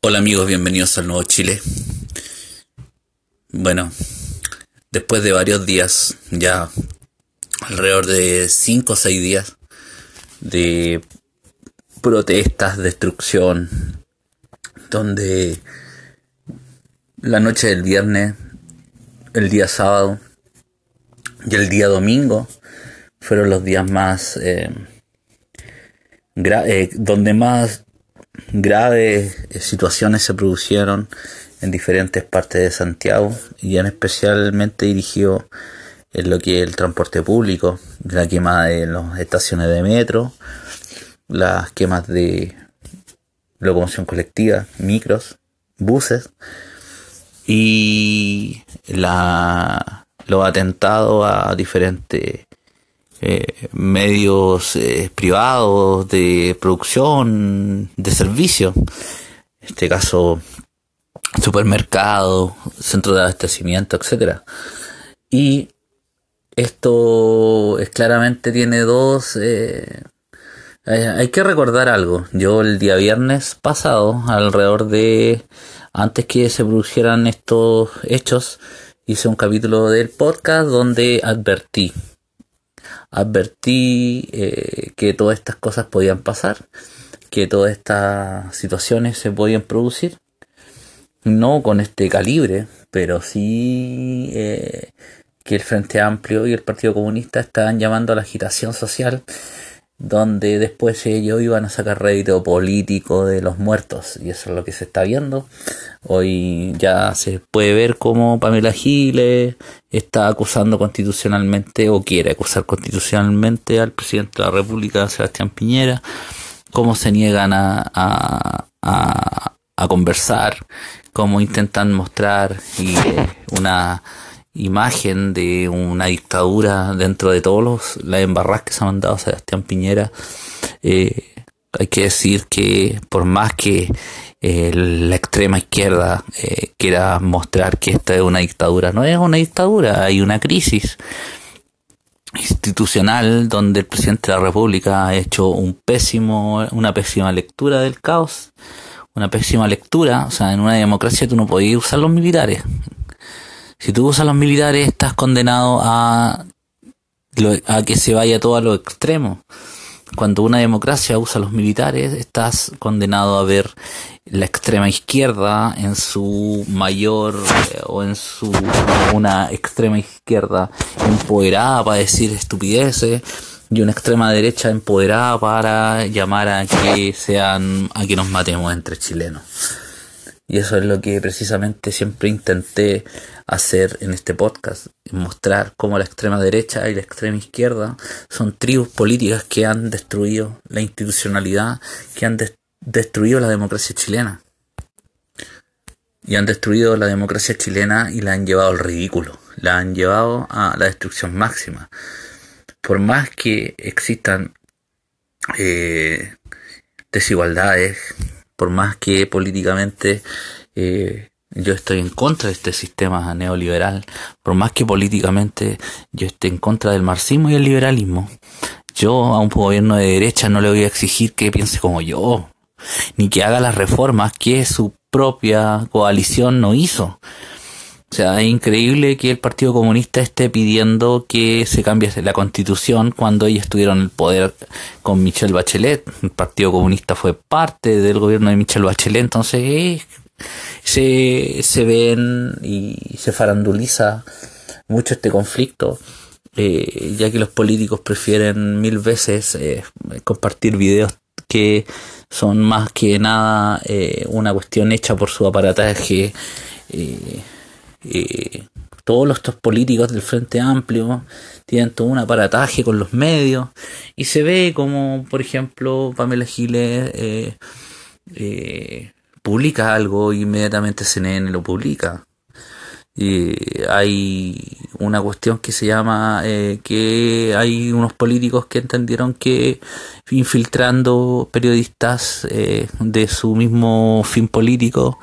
Hola amigos, bienvenidos al Nuevo Chile. Bueno, después de varios días, ya alrededor de 5 o 6 días de protestas, destrucción, donde la noche del viernes, el día sábado y el día domingo fueron los días más... Eh, eh, donde más graves eh, situaciones se produjeron en diferentes partes de Santiago y en especialmente dirigido en lo que es el transporte público, la quema de las estaciones de metro, las quemas de locomoción colectiva, micros, buses y la, los atentados a diferentes eh, medios eh, privados de producción de servicios, en este caso supermercado, centro de abastecimiento, etcétera. Y esto es, claramente tiene dos. Eh, hay que recordar algo. Yo el día viernes pasado, alrededor de antes que se produjeran estos hechos, hice un capítulo del podcast donde advertí advertí eh, que todas estas cosas podían pasar, que todas estas situaciones se podían producir, no con este calibre, pero sí eh, que el Frente Amplio y el Partido Comunista estaban llamando a la agitación social donde después ellos iban a sacar rédito político de los muertos y eso es lo que se está viendo. Hoy ya se puede ver cómo Pamela Giles está acusando constitucionalmente o quiere acusar constitucionalmente al presidente de la República Sebastián Piñera cómo se niegan a, a, a, conversar cómo intentan mostrar una imagen de una dictadura dentro de todos los las embarras que se han mandado Sebastián Piñera eh, hay que decir que por más que eh, la extrema izquierda eh, quiera mostrar que esta es una dictadura, no es una dictadura, hay una crisis institucional donde el presidente de la República ha hecho un pésimo, una pésima lectura del caos, una pésima lectura, o sea, en una democracia tú no podías usar los militares, si tú usas los militares, estás condenado a, a que se vaya todo a lo extremo. Cuando una democracia usa los militares, estás condenado a ver la extrema izquierda en su mayor eh, o en su una extrema izquierda empoderada para decir estupideces y una extrema derecha empoderada para llamar a que sean a que nos matemos entre chilenos. Y eso es lo que precisamente siempre intenté hacer en este podcast, mostrar cómo la extrema derecha y la extrema izquierda son tribus políticas que han destruido la institucionalidad, que han destruido la democracia chilena. Y han destruido la democracia chilena y la han llevado al ridículo, la han llevado a la destrucción máxima. Por más que existan eh, desigualdades, por más que políticamente eh, yo estoy en contra de este sistema neoliberal, por más que políticamente yo esté en contra del marxismo y el liberalismo, yo a un gobierno de derecha no le voy a exigir que piense como yo, ni que haga las reformas que su propia coalición no hizo. O sea, es increíble que el Partido Comunista esté pidiendo que se cambie la constitución cuando ellos estuvieron en el poder con Michelle Bachelet. El Partido Comunista fue parte del gobierno de Michelle Bachelet, entonces eh, se, se ven y se faranduliza mucho este conflicto. Eh, ya que los políticos prefieren mil veces eh, compartir videos que son más que nada una cuestión hecha por su aparataje todos estos políticos del Frente Amplio tienen todo un aparataje con los medios y se ve como, por ejemplo, Pamela Giles eh, eh, publica algo y inmediatamente CNN lo publica. Hay una cuestión que se llama eh, que hay unos políticos que entendieron que infiltrando periodistas de su mismo fin político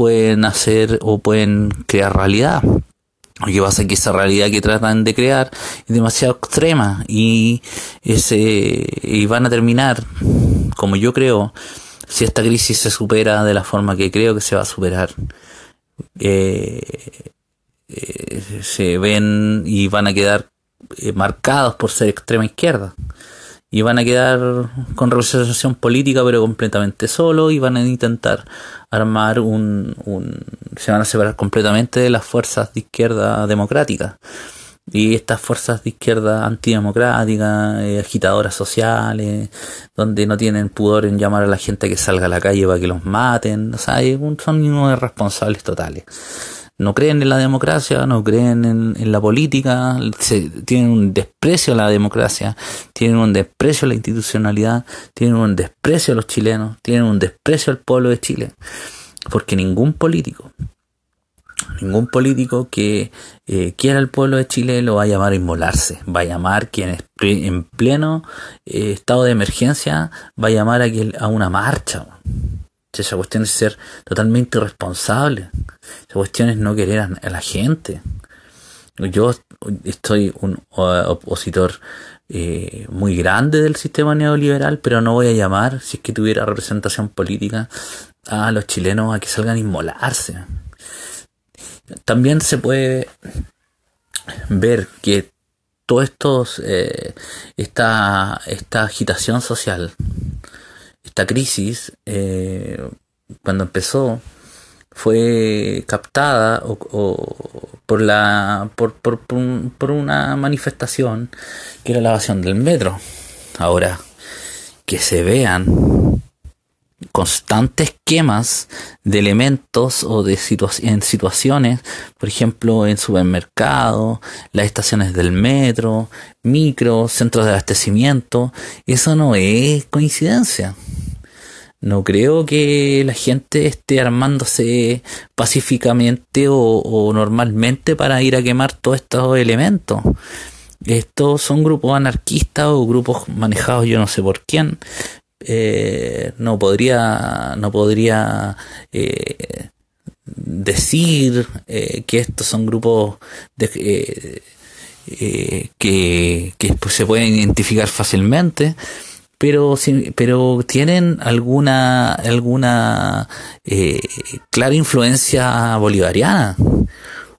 pueden hacer o pueden crear realidad. Lo que pasa es que esa realidad que tratan de crear es demasiado extrema y, ese, y van a terminar, como yo creo, si esta crisis se supera de la forma que creo que se va a superar, eh, eh, se ven y van a quedar eh, marcados por ser extrema izquierda y van a quedar con representación política pero completamente solo y van a intentar armar un, un se van a separar completamente de las fuerzas de izquierda democrática. Y estas fuerzas de izquierda antidemocráticas, eh, agitadoras sociales, donde no tienen pudor en llamar a la gente que salga a la calle para que los maten, o sea, son irresponsables totales no creen en la democracia, no creen en, la política, tienen un desprecio a la democracia, tienen un desprecio a la institucionalidad, tienen un desprecio a los chilenos, tienen un desprecio al pueblo de Chile. Porque ningún político, ningún político que eh, quiera al pueblo de Chile lo va a llamar a inmolarse, va a llamar quien en pleno eh, estado de emergencia, va a llamar a, a una marcha. Esa cuestión es ser totalmente irresponsable. Esa cuestión es no querer a, la gente. Yo estoy un opositor eh, muy grande del sistema neoliberal, pero no voy a llamar, si es que tuviera representación política, a los chilenos a que salgan a inmolarse. También se puede ver que todo esto, eh, esta, esta agitación social esta crisis, eh, cuando empezó, fue captada o, por, la, por, por, por, una manifestación que era la evasión del metro. Ahora, que se vean constantes quemas de elementos o de en situaciones, por ejemplo, en supermercados, las estaciones del metro, micros, centros de abastecimiento, eso no es coincidencia. No creo que la gente esté armándose pacíficamente o, normalmente para ir a quemar todos estos elementos. Estos son grupos anarquistas o grupos manejados yo no sé por quién. Eh, no podría, no podría eh, decir eh, que estos son grupos de, que, que pues, se pueden identificar fácilmente pero, pero tienen alguna, alguna eh, clara influencia bolivariana,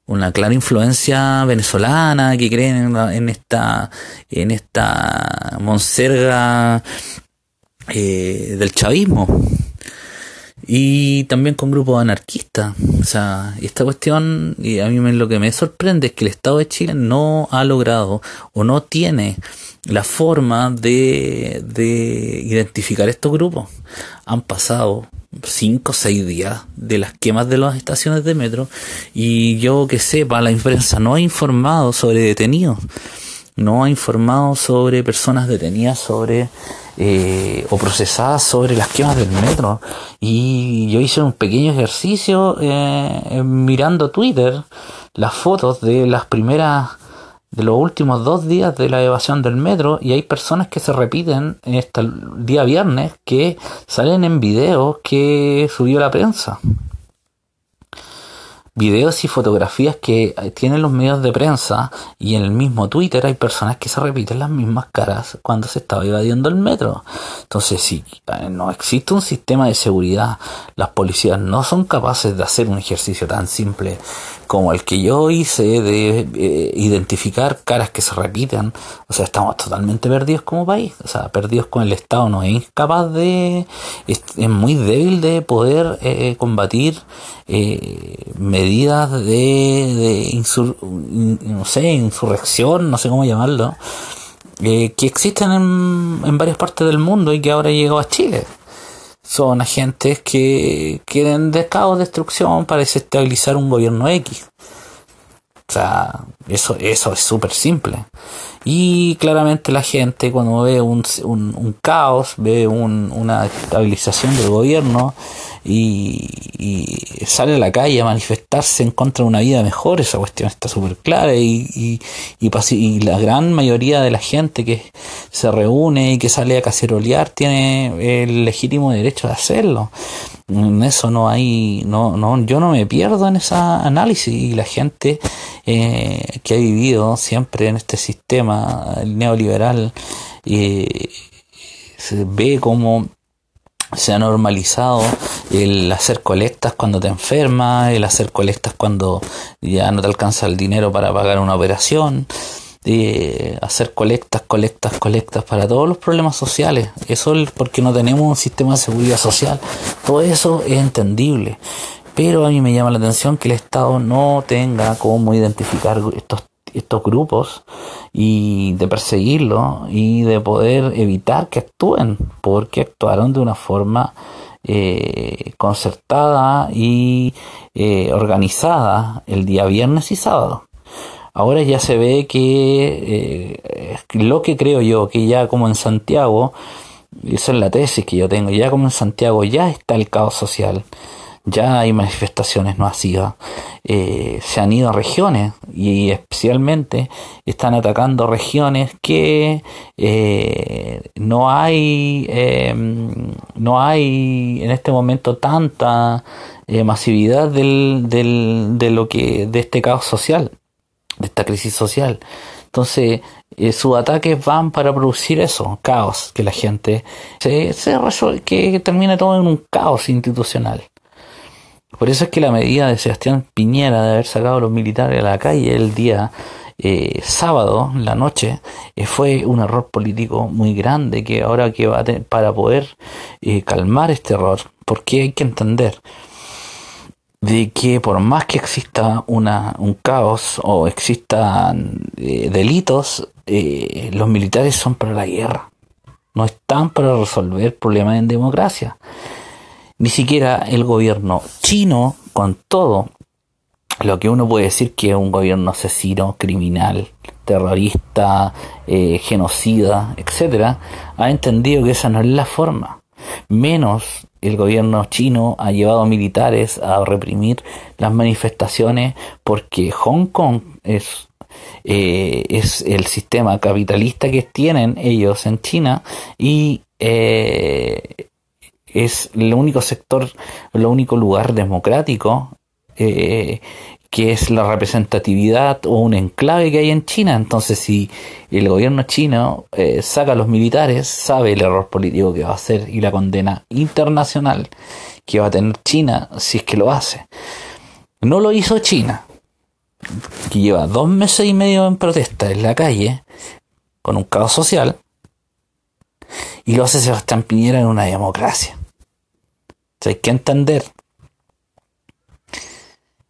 una clara influencia venezolana que creen en, esta, en esta monserga eh, del chavismo y también con grupos anarquistas. O sea, esta cuestión, y a mí me, lo que me sorprende es que el Estado de Chile no ha logrado o no tiene la forma de, de identificar estos grupos. Han pasado cinco o seis días de las quemas de las estaciones de metro y yo que sepa, la prensa no ha informado sobre detenidos, no ha informado sobre personas detenidas, sobre eh, o procesadas sobre las quemas del metro. Y yo hice un pequeño ejercicio eh, mirando Twitter, las fotos de las primeras de los últimos dos días de la evasión del metro y hay personas que se repiten en este día viernes que salen en videos que subió la prensa videos y fotografías que eh, tienen los medios de prensa y en el mismo Twitter hay personas que se repiten las mismas caras cuando se estaba evadiendo el metro. Entonces, si eh, no existe un sistema de seguridad, las policías no son capaces de hacer un ejercicio tan simple como el que yo hice de eh, identificar caras que se repiten, o sea, estamos totalmente perdidos como país, o sea, perdidos con el Estado, no es capaz de, es, muy débil de poder combatir eh, medidas de, de no sé, insurrección, no sé cómo llamarlo, que existen en, en varias partes del mundo y que ahora llegó a Chile son agentes que quieren de caos, destrucción para desestabilizar un gobierno X. O sea, eso, eso es súper simple. Y claramente la gente cuando ve un, un, caos, ve una estabilización del gobierno y, sale a la calle a manifestarse en contra de una vida mejor, esa cuestión está súper clara y, y, y, la gran mayoría de la gente que se reúne y que sale a cacerolear tiene el legítimo derecho de hacerlo. En eso no hay, no, no, yo no me pierdo en ese análisis y la gente eh, que ha vivido siempre en este sistema neoliberal eh, se ve como se ha normalizado el hacer colectas cuando te enfermas, el hacer colectas cuando ya no te alcanza el dinero para pagar una operación, de hacer colectas, colectas, colectas para todos los problemas sociales. Eso es porque no tenemos un sistema de seguridad social. Todo eso es entendible. Pero a mí me llama la atención que el Estado no tenga cómo identificar estos estos grupos y de perseguirlos y de poder evitar que actúen, porque actuaron de una forma eh, concertada y eh, organizada el día viernes y sábado. Ahora ya se ve que eh, lo que creo yo, que ya como en Santiago, esa es la tesis que yo tengo, ya como en Santiago ya está el caos social ya hay manifestaciones no eh, se han ido a regiones y especialmente están atacando regiones que eh, no hay em, no hay en este momento tanta eh, masividad del, del, de lo que de este caos social de esta crisis social entonces sus ataques van para producir eso, caos, que la gente se, se que termine todo en un caos institucional. Por eso es que la medida de Sebastián Piñera de haber sacado a los militares a la calle el día eh, sábado, la noche, eh, fue un error político muy grande que ahora que va a tener, para poder eh, calmar este error, porque hay que entender de que por más que exista una, un caos o existan delitos, los militares son para la guerra, no están para resolver problemas en democracia. Ni siquiera el gobierno chino, con todo lo que uno puede decir que es un gobierno asesino, criminal, terrorista, eh, genocida, etcétera, ha entendido que esa no es la forma. Menos el gobierno chino ha llevado militares a reprimir las manifestaciones porque Hong Kong es eh, es el sistema capitalista que tienen ellos en China y eh, es el único sector, el único lugar democrático eh, que es la representatividad o un enclave que hay en China. Entonces, si el gobierno chino eh, saca a los militares, sabe el error político que va a hacer y la condena internacional que va a tener China si es que lo hace. No lo hizo China, que lleva dos meses y medio en protesta en la calle, con un caos social, y lo hace Sebastián Piñera en una democracia hay que entender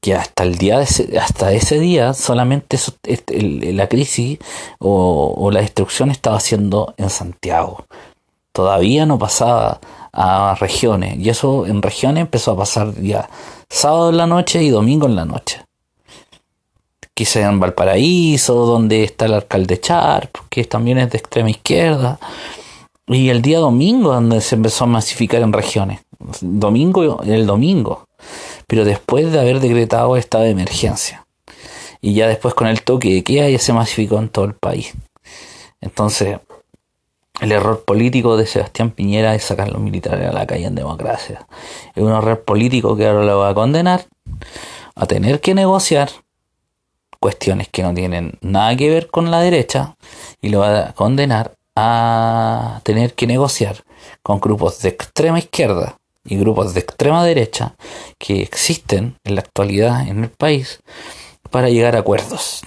que hasta el día de ese, hasta ese día solamente la crisis o, la destrucción estaba haciendo en Santiago. Todavía no pasaba a regiones. Y eso en regiones empezó a pasar ya sábado en la noche y domingo en la noche. Quizá en Valparaíso, donde está el alcalde Char, que también es de extrema izquierda. Y el día domingo, donde se empezó a masificar en regiones domingo, el domingo, pero después de haber decretado estado de emergencia. Y ya después con el toque de queda ya se masificó en todo el país. Entonces, el error político de Sebastián Piñera es sacar los militares a la calle en democracia. Es un error político que ahora lo va a condenar a tener que negociar cuestiones que no tienen nada que ver con la derecha y lo va a condenar a tener que negociar con grupos de extrema izquierda y grupos de extrema derecha que existen en la actualidad en el país para llegar a acuerdos.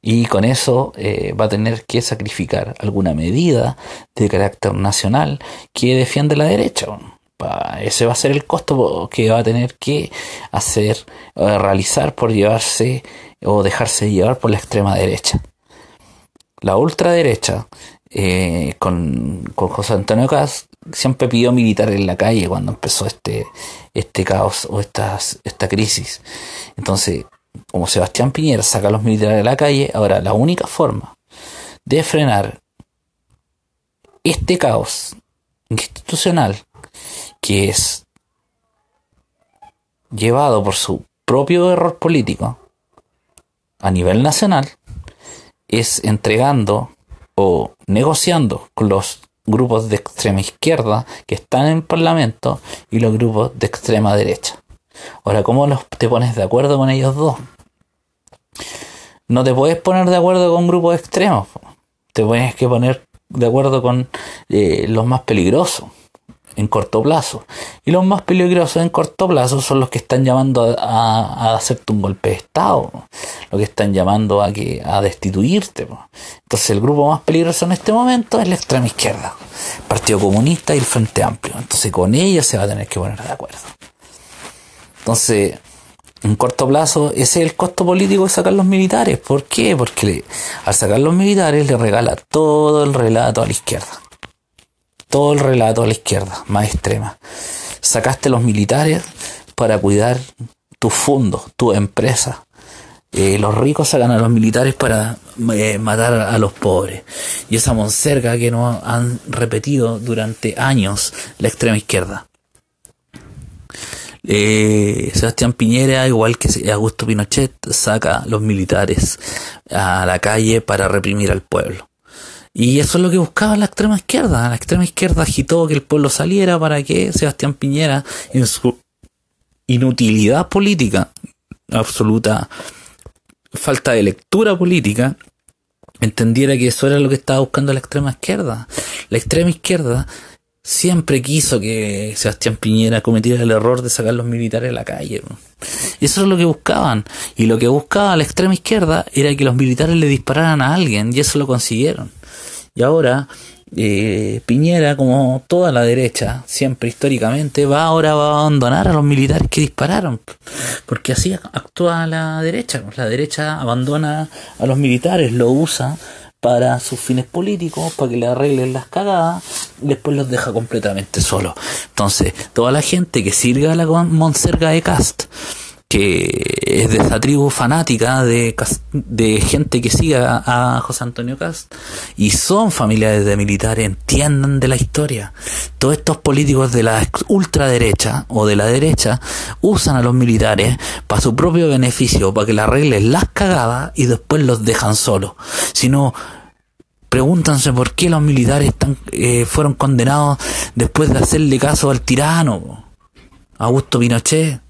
Y con eso eh, va a tener que sacrificar alguna medida de carácter nacional que defiende la derecha. Ese va a ser el costo que va a tener que hacer, o realizar por llevarse o dejarse llevar por la extrema derecha. La ultraderecha, eh, con, José Antonio Caz, siempre pidió militar en la calle cuando empezó este, este caos o esta, esta crisis. Entonces, como Sebastián Piñera saca a los militares de la calle, ahora la única forma de frenar este caos institucional que es llevado por su propio error político a nivel nacional es entregando o negociando con los grupos de extrema izquierda que están en el Parlamento y los grupos de extrema derecha. Ahora, ¿cómo los, te pones de acuerdo con ellos dos? No te puedes poner de acuerdo con grupos extremos. Te tienes que poner de acuerdo con eh, los más peligrosos. En corto plazo. Y los más peligrosos en corto plazo son los que están llamando a, hacerte un golpe de Estado, los que están llamando a, que, a destituirte. Entonces el grupo más peligroso en este momento es la extrema izquierda, Partido Comunista y el Frente Amplio. Entonces con ellos se va a tener que poner de acuerdo. Entonces, en corto plazo, ese es el costo político de sacar los militares. ¿Por qué? Porque al sacar los militares le regala todo el relato a la izquierda todo el relato a la izquierda, más extrema. Sacaste los militares para cuidar tus fondos, tu empresa. Eh, los ricos sacan a los militares para eh, matar a los pobres. Y esa monserga que nos han repetido durante años la extrema izquierda. Eh, Sebastián Piñera, igual que Augusto Pinochet, saca los militares a la calle para reprimir al pueblo. Y eso es lo que buscaba la extrema izquierda. La extrema izquierda agitó que el pueblo saliera para que Sebastián Piñera, en su inutilidad política, absoluta falta de lectura política, entendiera que eso era lo que estaba buscando la extrema izquierda. La extrema izquierda siempre quiso que Sebastián Piñera cometiera el error de sacar los militares a la calle. Eso es lo que buscaban. Y lo que buscaba la extrema izquierda era que los militares le dispararan a alguien, y eso lo consiguieron. Y ahora eh, Piñera, como toda la derecha, siempre históricamente, va ahora va a abandonar a los militares que dispararon. Porque así actúa la derecha. La derecha abandona a los militares, lo usa para sus fines políticos, para que le arreglen las cagadas, y después los deja completamente solos. Entonces, toda la gente que sirve a la Monserga de Cast, que es de esa tribu fanática de, gente que siga a José Antonio Cast y son familiares de militares, entiendan de la historia. Todos estos políticos de la ultraderecha o de la derecha usan a los militares para su propio beneficio, para que le arreglen las cagadas y después los dejan solos. Si no, pregúntanse por qué los militares están, eh, fueron condenados después de hacerle caso al tirano, Augusto Pinochet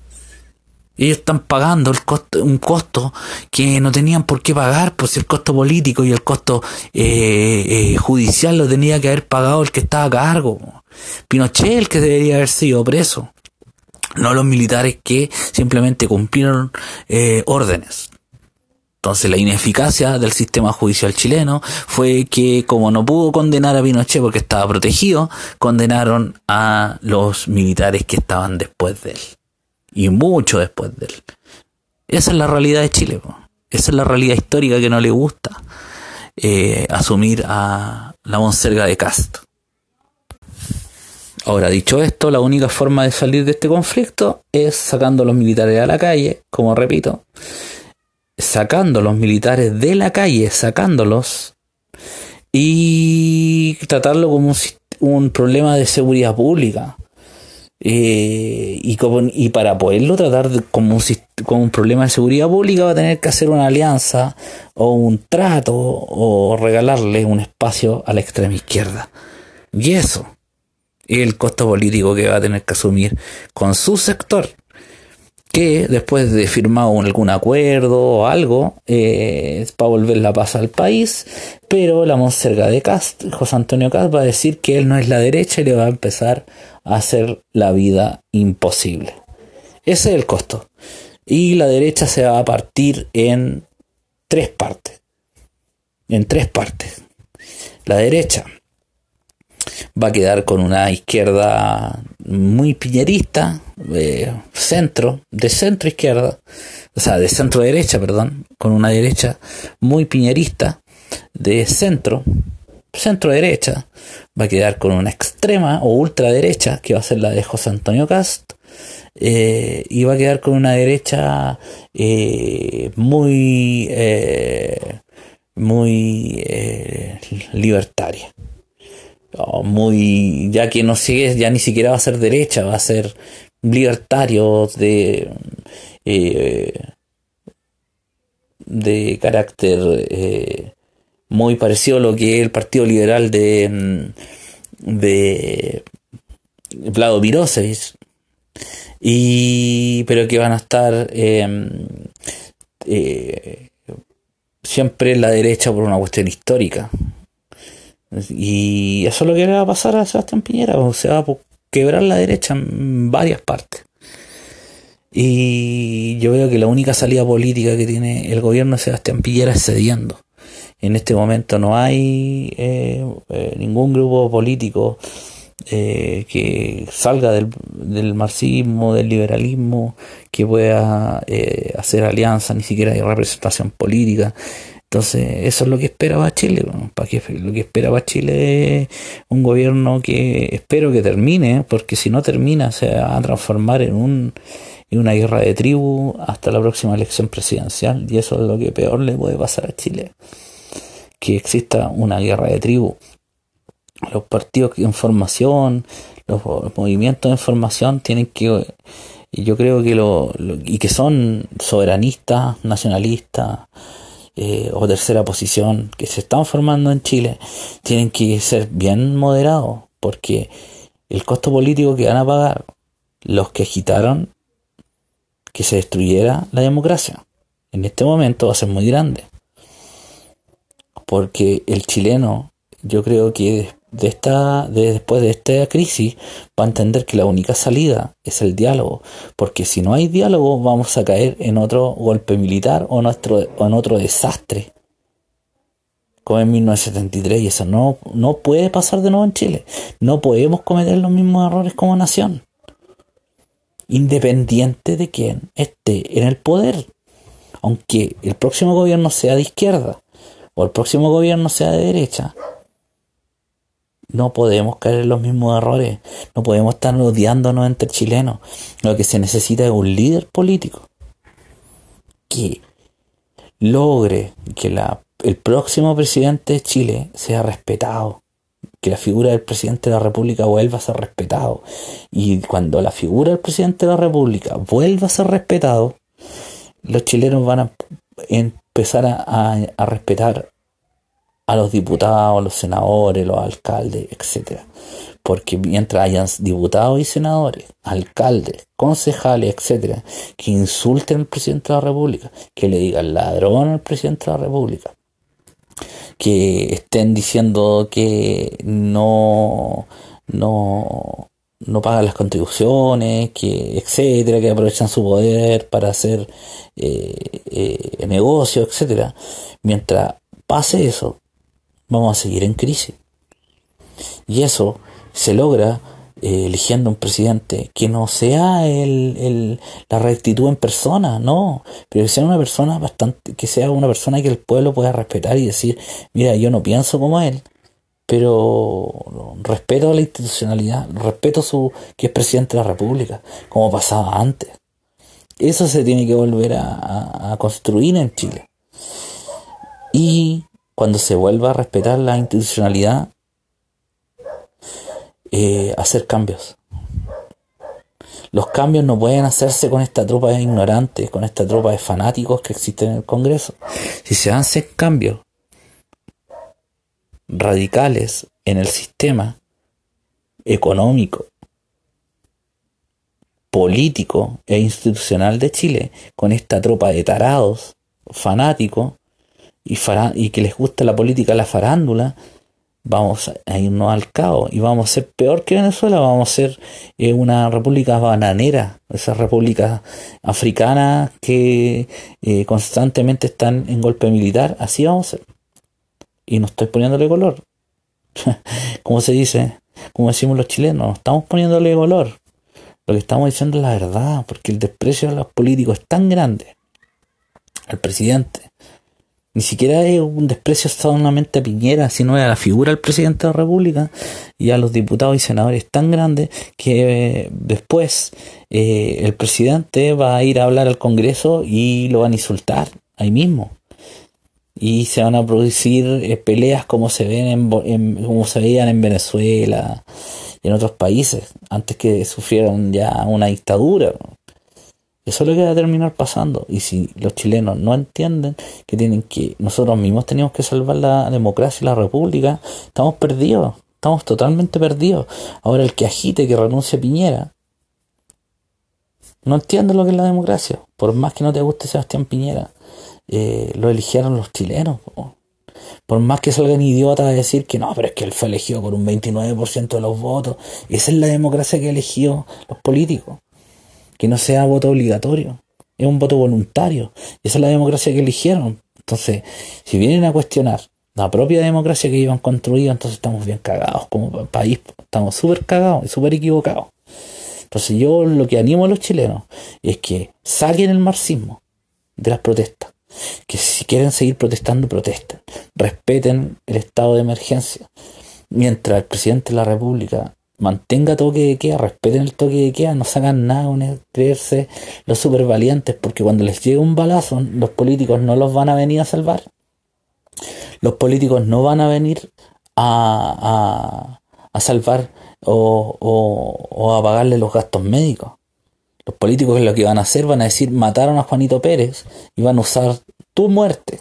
ellos están pagando el costo, un costo que no tenían por qué pagar, pues el costo político y el costo eh, eh, judicial lo tenía que haber pagado el que estaba a cargo. Pinochet el que debería haber sido preso, no los militares que simplemente cumplieron eh, órdenes. Entonces la ineficacia del sistema judicial chileno fue que como no pudo condenar a Pinochet porque estaba protegido, condenaron a los militares que estaban después de él y mucho después de él. Esa es la realidad de Chile. Esa es la realidad histórica que no le gusta eh, asumir a la monserga de Cast. Ahora, dicho esto, la única forma de salir de este conflicto es sacando a los militares a la calle, como repito, sacando a los militares de la calle, sacándolos y tratarlo como un problema de seguridad pública. Eh, y, y, para poderlo tratar como, un, como un problema de seguridad pública va a tener que hacer una alianza o un trato o regalarle un espacio a la extrema izquierda. Y eso es el costo político que va a tener que asumir con su sector que después de firmado algún acuerdo o algo, eh, para volver la paz al país, pero la monserga de Cast, José Antonio Cast, va a decir que él no es la derecha y le va a empezar a hacer la vida imposible. Ese es el costo. Y la derecha se va a partir en tres partes. En tres partes. La derecha va a quedar con una izquierda muy piñerista, eh, centro, de centro izquierda, o sea, de centro derecha, perdón, con una derecha muy piñerista, de centro, centro derecha, va a quedar con una extrema o ultraderecha, que va a ser la de José Antonio Cast, eh, y va a quedar con una derecha eh, muy, muy libertaria muy, ya que no sigue, ya ni siquiera va a ser derecha, va a ser libertario de, eh, de carácter eh, muy parecido a lo que es el Partido Liberal de, mm, de Vlado Mirosevich. Y, pero que van a estar em, eh, siempre en la derecha por una cuestión histórica. Y eso es lo que le va a pasar a Sebastián Piñera, o se va a quebrar la derecha en varias partes. Y yo veo que la única salida política que tiene el gobierno de Sebastián Piñera es cediendo. En este momento no hay eh, eh, ningún grupo político eh, que salga del, del, marxismo, del liberalismo, que pueda hacer alianza, ni siquiera hay representación política. Entonces, eso es lo que esperaba Chile. Lo que esperaba Chile es un gobierno que espero que termine, porque si no termina se va a transformar en, un, en una guerra de tribu hasta la próxima elección presidencial. Y eso es lo que peor le puede pasar a Chile. Que exista una guerra de tribu. Los partidos de información, los, movimientos de información tienen que yo creo que lo, y que son soberanistas, nacionalistas, eh, o tercera posición que se están formando en Chile tienen que ser bien moderados porque el costo político que van a pagar los que agitaron que se destruyera la democracia en este momento va a ser muy grande. Porque el chileno yo creo que de esta, de después de esta crisis, va a entender que la única salida es el diálogo, porque si no hay diálogo vamos a caer en otro golpe militar o, nuestro, o en otro desastre, como en 1973, y eso no, no puede pasar de nuevo en Chile. No podemos cometer los mismos errores como nación, independiente de quién esté en el poder, aunque el próximo gobierno sea de izquierda o el próximo gobierno sea de derecha no podemos caer en los mismos errores. No podemos estar odiándonos entre chilenos. Lo que se necesita es un líder político que logre que la, el próximo presidente de Chile sea respetado. Que la figura del presidente de la República vuelva a ser respetado. Y cuando la figura del presidente de la República vuelva a ser respetado, los chilenos van a empezar a, a respetar a los diputados, los senadores, los alcaldes, etcétera. Porque mientras hayan diputados y senadores, alcaldes, concejales, etcétera, que insulten al presidente de la República, que le digan ladrón al presidente de la República, que estén diciendo que no, no, no pagan las contribuciones, que etcétera, que aprovechan su poder para hacer eh, eh, negocios, etcétera. Mientras pase eso, vamos a seguir en crisis. Y eso se logra eh, eligiendo un presidente que no sea el, la rectitud en persona, no, pero que sea una persona bastante, que sea una persona que el pueblo pueda respetar y decir, mira, yo no pienso como él, pero respeto la institucionalidad, respeto su que es presidente de la República, como pasaba antes. Eso se tiene que volver a, a construir en Chile. Y cuando se vuelva a respetar la institucionalidad, eh, hacer cambios. Los cambios no pueden hacerse con esta tropa de ignorantes, con esta tropa de fanáticos que existe en el Congreso. Si se hacen cambios radicales en el sistema económico, político e institucional de Chile, con esta tropa de tarados, fanáticos, y, que les gusta la política, la farándula, vamos a irnos al caos y vamos a ser peor que Venezuela, vamos a ser eh, una república bananera, esas repúblicas africanas que eh, constantemente están en golpe militar, así vamos a ser. Y no estoy poniéndole color. como se dice, como decimos los chilenos, no estamos poniéndole color. Lo que estamos diciendo es la verdad, porque el desprecio a los políticos es tan grande. Al presidente, ni siquiera es un desprecio solamente a Piñera, sino a la figura del presidente de la República y a los diputados y senadores tan grandes que eh, después eh, el presidente va a ir a hablar al Congreso y lo van a insultar ahí mismo. Y se van a producir eh, peleas como se ven en, como se veían en Venezuela y en otros países, antes que sufrieran ya una dictadura. Eso es lo que va a terminar pasando. Y si los chilenos no entienden que tienen que, nosotros mismos tenemos que salvar la democracia y la república, estamos perdidos. Estamos totalmente perdidos. Ahora el que agite que renuncie a Piñera, no entiende lo que es la democracia. Por más que no te guste Sebastián Piñera, eh, lo eligieron los chilenos. Por más que salgan idiotas a decir que no, pero es que él fue elegido por un 29% de los votos. Esa es la democracia que eligió los políticos. Que no sea voto obligatorio. Es un voto voluntario. Esa es la democracia que eligieron. Entonces, si vienen a cuestionar la propia democracia que iban construido, entonces estamos bien cagados como país. Estamos súper cagados y súper equivocados. Entonces yo lo que animo a los chilenos es que saquen el marxismo de las protestas. Que si quieren seguir protestando, protesten. Respeten el estado de emergencia. Mientras el presidente de la República mantenga toque de queda, respeten el toque de queda, no sacan nada con creerse los super valientes, porque cuando les llega un balazo, los políticos no los van a venir a salvar. Los políticos no van a venir a, a, salvar o, o, a pagarle los gastos médicos. Los políticos lo que van a hacer van a decir mataron a Juanito Pérez y van a usar tu muerte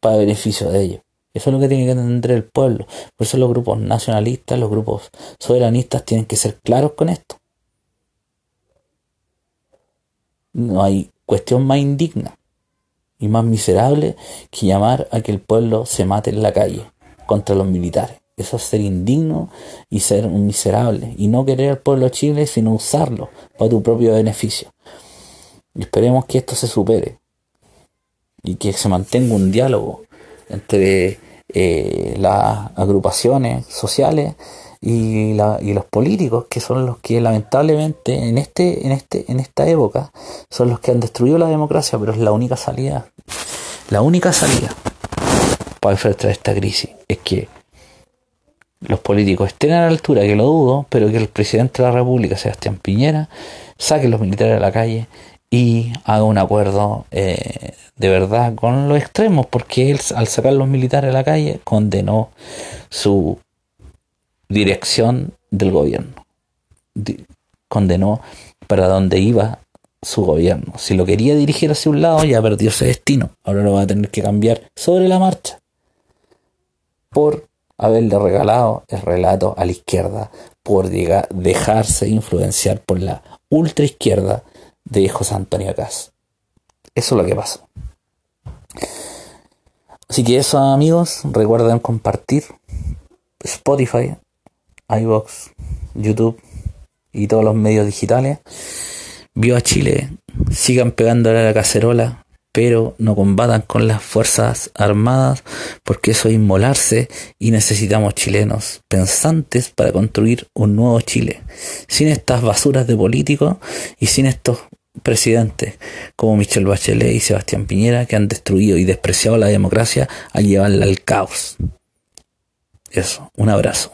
para beneficio de ellos. Eso es lo que tiene que entender el pueblo. Por eso los grupos nacionalistas, los grupos soberanistas tienen que ser claros con esto. No hay cuestión más indigna y más miserable que llamar a que el pueblo se mate en la calle contra los militares. Eso es ser indigno y ser un miserable. Y no querer al pueblo de Chile, sino usarlo para tu propio beneficio. Esperemos que esto se supere. Y que se mantenga un diálogo entre eh, las agrupaciones sociales y, y, los políticos, que son los que lamentablemente en, este, en, este, en esta época son los que han destruido la democracia, pero es la única salida. La única salida para enfrentar esta crisis es que los políticos estén a la altura, que lo dudo, pero que el presidente de la República, Sebastián Piñera, saque los militares a la calle y haga un acuerdo eh, de verdad con los extremos, porque él al sacar los militares a la calle condenó su dirección del gobierno, condenó para dónde iba su gobierno. Si lo quería dirigir hacia un lado, ya perdió ese destino, ahora lo va a tener que cambiar sobre la marcha por haberle regalado el relato a la izquierda por dejarse influenciar por la ultra izquierda de José Antonio Cas. Eso es lo que pasó. Así que eso amigos, recuerden compartir Spotify, iBox, YouTube y todos los medios digitales. Viva Chile, sigan pegándole a la cacerola, pero no combatan con las Fuerzas Armadas porque eso es inmolarse y necesitamos chilenos pensantes para construir un nuevo Chile, sin estas basuras de políticos y sin estos presidentes como Michel Bachelet y Sebastián Piñera que han destruido y despreciado la democracia al llevarla al caos. Eso, un abrazo.